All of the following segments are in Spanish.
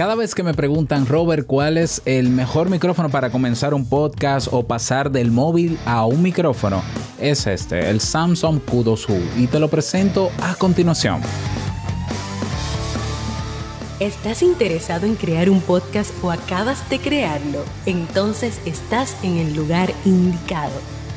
Cada vez que me preguntan, Robert, ¿cuál es el mejor micrófono para comenzar un podcast o pasar del móvil a un micrófono? Es este, el Samsung Q2U, y te lo presento a continuación. ¿Estás interesado en crear un podcast o acabas de crearlo? Entonces estás en el lugar indicado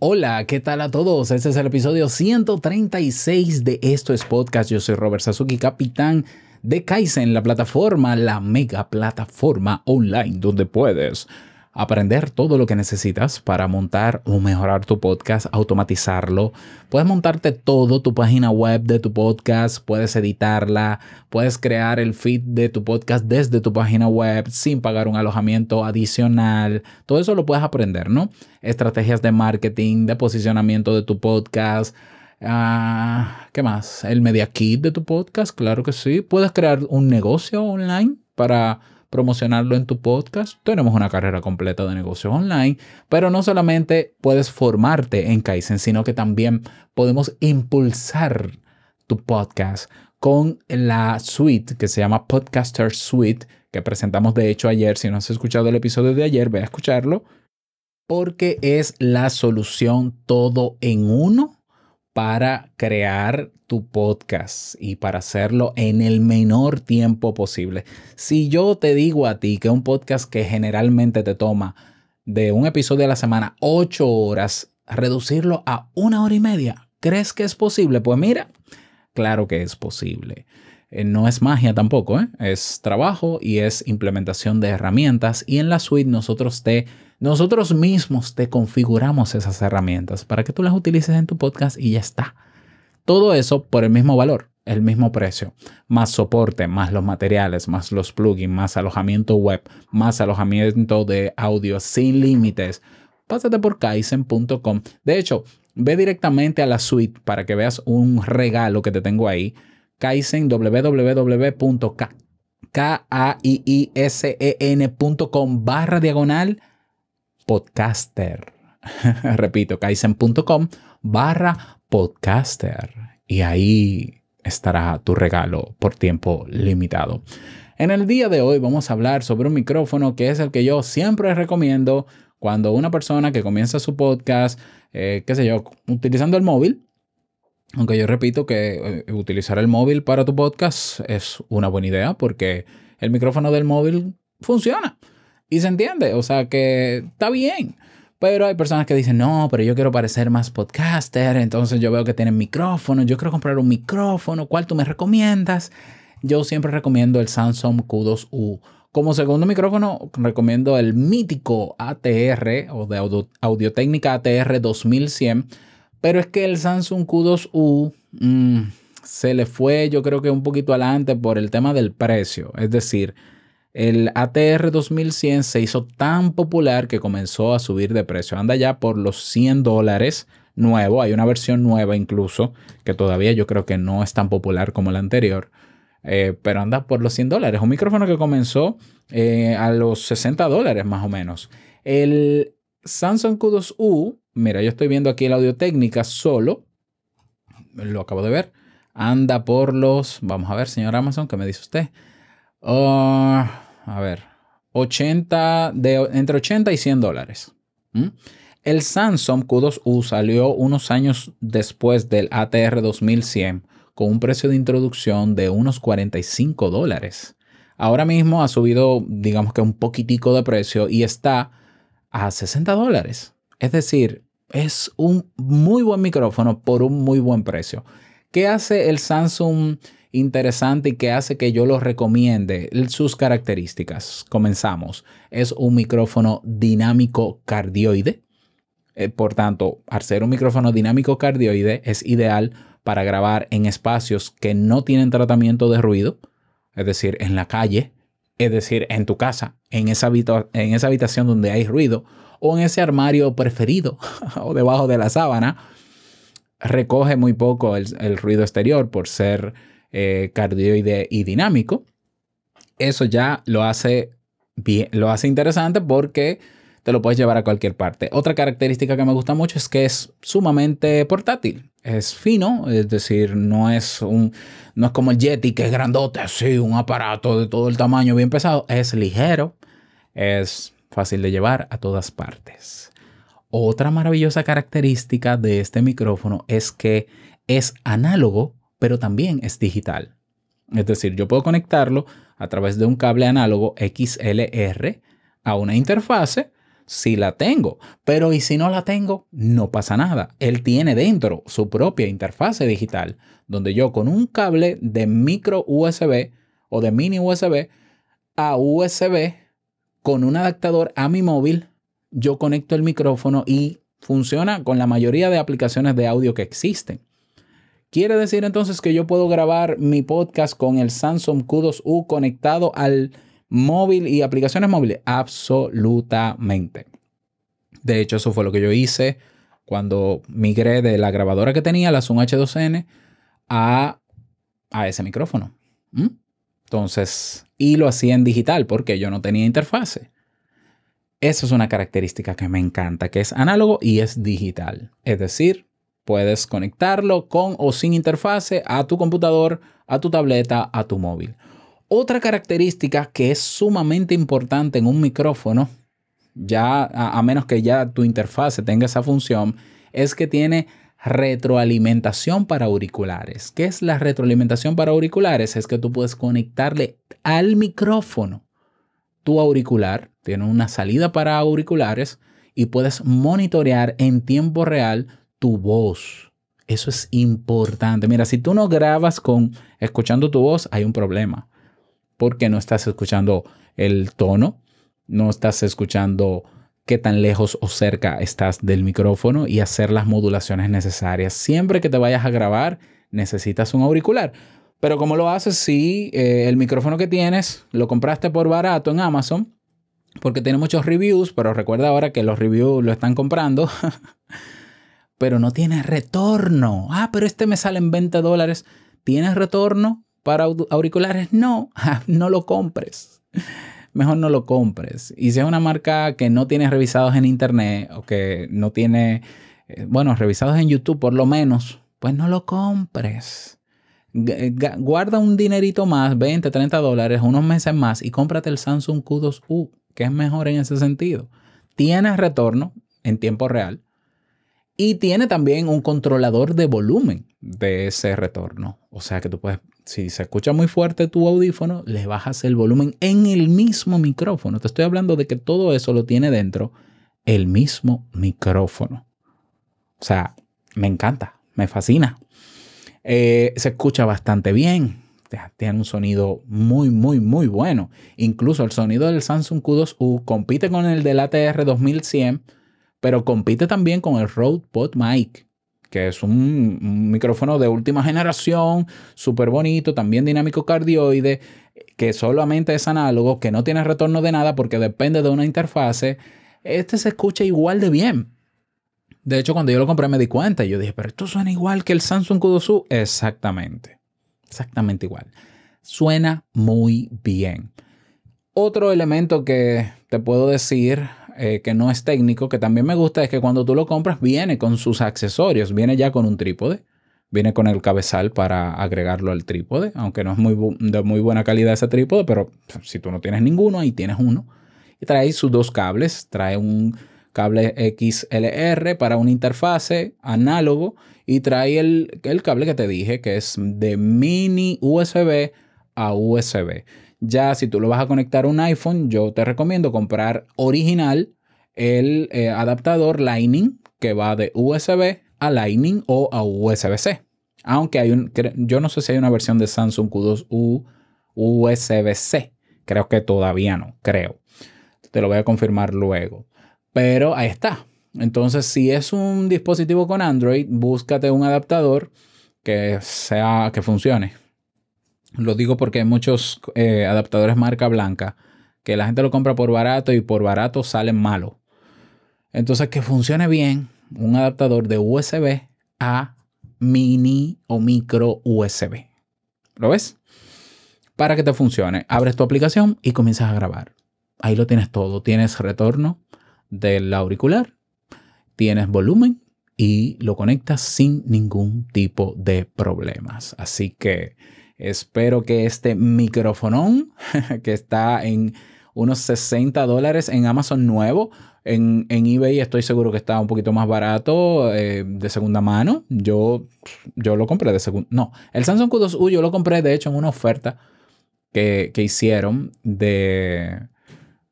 Hola, ¿qué tal a todos? Este es el episodio 136 de Esto es Podcast. Yo soy Robert Sasuki, capitán de Kaizen, la plataforma, la mega plataforma online donde puedes aprender todo lo que necesitas para montar o mejorar tu podcast, automatizarlo. Puedes montarte todo, tu página web de tu podcast, puedes editarla, puedes crear el feed de tu podcast desde tu página web sin pagar un alojamiento adicional. Todo eso lo puedes aprender, ¿no? Estrategias de marketing, de posicionamiento de tu podcast. Ah, ¿Qué más? El media kit de tu podcast, claro que sí. Puedes crear un negocio online para promocionarlo en tu podcast. Tenemos una carrera completa de negocios online, pero no solamente puedes formarte en Kaizen, sino que también podemos impulsar tu podcast con la suite que se llama Podcaster Suite, que presentamos de hecho ayer. Si no has escuchado el episodio de ayer, ve a escucharlo, porque es la solución todo en uno para crear tu podcast y para hacerlo en el menor tiempo posible. Si yo te digo a ti que un podcast que generalmente te toma de un episodio a la semana ocho horas, reducirlo a una hora y media, ¿crees que es posible? Pues mira, claro que es posible. Eh, no es magia tampoco, ¿eh? es trabajo y es implementación de herramientas y en la suite nosotros te nosotros mismos te configuramos esas herramientas para que tú las utilices en tu podcast y ya está. Todo eso por el mismo valor, el mismo precio, más soporte, más los materiales, más los plugins, más alojamiento web, más alojamiento de audio sin límites. Pásate por kaizen.com. De hecho, ve directamente a la suite para que veas un regalo que te tengo ahí. Kaizen www.kaiisen.com barra diagonal podcaster. Repito, kaizen.com barra podcaster. Y ahí estará tu regalo por tiempo limitado. En el día de hoy vamos a hablar sobre un micrófono que es el que yo siempre recomiendo cuando una persona que comienza su podcast, eh, qué sé yo, utilizando el móvil, aunque yo repito que eh, utilizar el móvil para tu podcast es una buena idea porque el micrófono del móvil funciona. Y se entiende, o sea que está bien. Pero hay personas que dicen, no, pero yo quiero parecer más podcaster, entonces yo veo que tienen micrófono, yo quiero comprar un micrófono, ¿cuál tú me recomiendas? Yo siempre recomiendo el Samsung Q2U. Como segundo micrófono, recomiendo el mítico ATR o de audio, Audio-Técnica ATR 2100, pero es que el Samsung Q2U mm, se le fue, yo creo que un poquito adelante por el tema del precio. Es decir, el ATR 2100 se hizo tan popular que comenzó a subir de precio. Anda ya por los 100 dólares nuevo. Hay una versión nueva incluso que todavía yo creo que no es tan popular como la anterior. Eh, pero anda por los 100 dólares. Un micrófono que comenzó eh, a los 60 dólares más o menos. El Samsung Q2U, mira, yo estoy viendo aquí el audio técnica solo. Lo acabo de ver. Anda por los, vamos a ver, señor Amazon, ¿qué me dice usted? Ah, a ver, 80 de, entre 80 y 100 dólares. El Samsung Q2U salió unos años después del ATR 2100 con un precio de introducción de unos 45 dólares. Ahora mismo ha subido, digamos que un poquitico de precio y está a 60 dólares. Es decir, es un muy buen micrófono por un muy buen precio. ¿Qué hace el Samsung interesante y que hace que yo lo recomiende. Sus características. Comenzamos. Es un micrófono dinámico cardioide. Eh, por tanto, al ser un micrófono dinámico cardioide, es ideal para grabar en espacios que no tienen tratamiento de ruido, es decir, en la calle, es decir, en tu casa, en esa, en esa habitación donde hay ruido, o en ese armario preferido, o debajo de la sábana, recoge muy poco el, ruido exterior por ser eh, cardioide y dinámico. Eso ya lo hace, bien, lo hace interesante porque te lo puedes llevar a cualquier parte. Otra característica que me gusta mucho es que es sumamente portátil. Es fino, es decir, no es un no es como el Yeti que es grandote, así, un aparato de todo el tamaño bien pesado, es ligero, es fácil de llevar a todas partes. Otra maravillosa característica de este micrófono es que es análogo, pero también es digital. Es decir, yo puedo conectarlo a través de un cable análogo XLR a una interfase si la tengo. Pero y si no la tengo, no pasa nada. Él tiene dentro su propia interfase digital, donde yo con un cable de micro USB o de mini USB a USB con un adaptador a mi móvil, yo conecto el micrófono y funciona con la mayoría de aplicaciones de audio que existen. Quiere decir entonces que yo puedo grabar mi podcast con el Samsung Q2U conectado al móvil y aplicaciones móviles? Absolutamente. De hecho, eso fue lo que yo hice cuando migré de la grabadora que tenía, la Zoom H2N, a, a ese micrófono. ¿Mm? Entonces, y lo hacía en digital porque yo no tenía interfase. Eso es una característica que me encanta, que es análogo y es digital. Es decir, puedes conectarlo con o sin interfase a tu computador, a tu tableta, a tu móvil. Otra característica que es sumamente importante en un micrófono, ya a, menos que ya tu interfase tenga esa función, es que tiene retroalimentación para auriculares. ¿Qué es la retroalimentación para auriculares? Es que tú puedes conectarle al micrófono tu auricular, tiene una salida para auriculares y puedes monitorear en tiempo real tu voz. Eso es importante. Mira, si tú no grabas con escuchando tu voz, hay un problema porque no estás escuchando el tono, no estás escuchando qué tan lejos o cerca estás del micrófono y hacer las modulaciones necesarias. Siempre que te vayas a grabar, necesitas un auricular. Pero como lo haces si eh, el micrófono que tienes lo compraste por barato en Amazon? Porque tiene muchos reviews, pero recuerda ahora que los reviews lo están comprando. pero no tiene retorno. Ah, pero este me sale en 20 dólares. ¿Tienes retorno? para auriculares, no, no lo compres. Mejor no lo compres. Y si es una marca que no tiene revisados en internet o que no tiene, eh, bueno, revisados en YouTube por lo menos, pues no lo compres. Guarda un dinerito más, 20, 30 dólares, unos meses más y cómprate el Samsung Q2U, que es mejor en ese sentido. Tiene retorno en tiempo real y tiene también un controlador de volumen de ese retorno. O sea que tú puedes si se escucha muy fuerte tu audífono, le bajas el volumen en el mismo micrófono. Te estoy hablando de que todo eso lo tiene dentro el mismo micrófono. O sea, me encanta, me fascina. Eh, se escucha bastante bien. Tiene un sonido muy, muy, muy bueno. Incluso el sonido del Samsung Q2U compite con el del ATR 2100, pero compite también con el Rode Pod Mic que es un, micrófono de última generación, súper bonito, también dinámico cardioide, que solamente es análogo, que no tiene retorno de nada porque depende de una interfase. Este se escucha igual de bien. De hecho, cuando yo lo compré me di cuenta y yo dije, pero esto suena igual que el Samsung Q2U. Exactamente, exactamente igual. Suena muy bien. Otro elemento que te puedo decir eh, que no es técnico, que también me gusta, es que cuando tú lo compras viene con sus accesorios, viene ya con un trípode, viene con el cabezal para agregarlo al trípode, aunque no es muy de muy buena calidad ese trípode, pero si tú no tienes ninguno, ahí tienes uno. Y trae sus dos cables, trae un cable XLR para una interfase análogo y trae el, el cable que te dije que es de mini USB a USB. Ya si tú lo vas a conectar a un iPhone, yo te recomiendo comprar original el eh, adaptador Lightning que va de USB a Lightning o a USB-C. Aunque hay un, yo no sé si hay una versión de Samsung Q2U USB-C. Creo que todavía no, creo. Te lo voy a confirmar luego. Pero ahí está. Entonces, si es un dispositivo con Android, búscate un adaptador que sea que funcione Lo digo porque hay muchos eh, adaptadores marca blanca que la gente lo compra por barato y por barato salen malos. Entonces, que funcione bien un adaptador de USB a mini o micro USB. ¿Lo ves? Para que te funcione, abres tu aplicación y comienzas a grabar. Ahí lo tienes todo. Tienes retorno del auricular, tienes volumen y lo conectas sin ningún tipo de problemas. Así que espero que este micrófono que está en unos 60 dólares en Amazon nuevo, en, eBay estoy seguro que está un poquito más barato eh, de segunda mano. Yo, yo lo compré de segunda. No, el Samsung Q2U yo lo compré de hecho en una oferta que, que hicieron de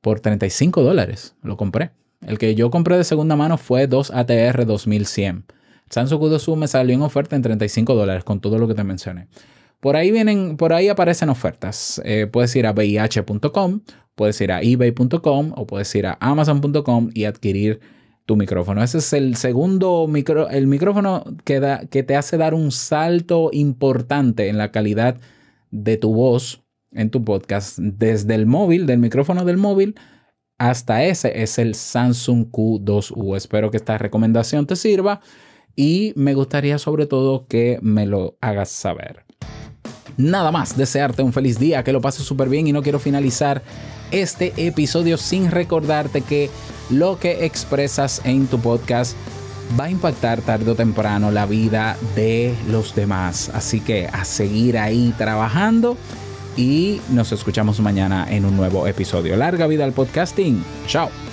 por 35 dólares. Lo compré. El que yo compré de segunda mano fue 2 ATR 2100. Samsung Q2U me salió en oferta en 35 dólares con todo lo que te mencioné. Por ahí vienen, por ahí aparecen ofertas. Eh, puedes ir a VIH.com, puedes ir a eBay.com o puedes ir a Amazon.com y adquirir tu micrófono. Ese es el segundo micro, el micrófono que, da, que te hace dar un salto importante en la calidad de tu voz en tu podcast. Desde el móvil, del micrófono del móvil, hasta ese es el Samsung Q2U. Espero que esta recomendación te sirva y me gustaría sobre todo que me lo hagas saber. Nada más, desearte un feliz día, que lo pases súper bien y no quiero finalizar este episodio sin recordarte que lo que expresas en tu podcast va a impactar tarde o temprano la vida de los demás. Así que a seguir ahí trabajando y nos escuchamos mañana en un nuevo episodio. Larga vida al podcasting. Chao.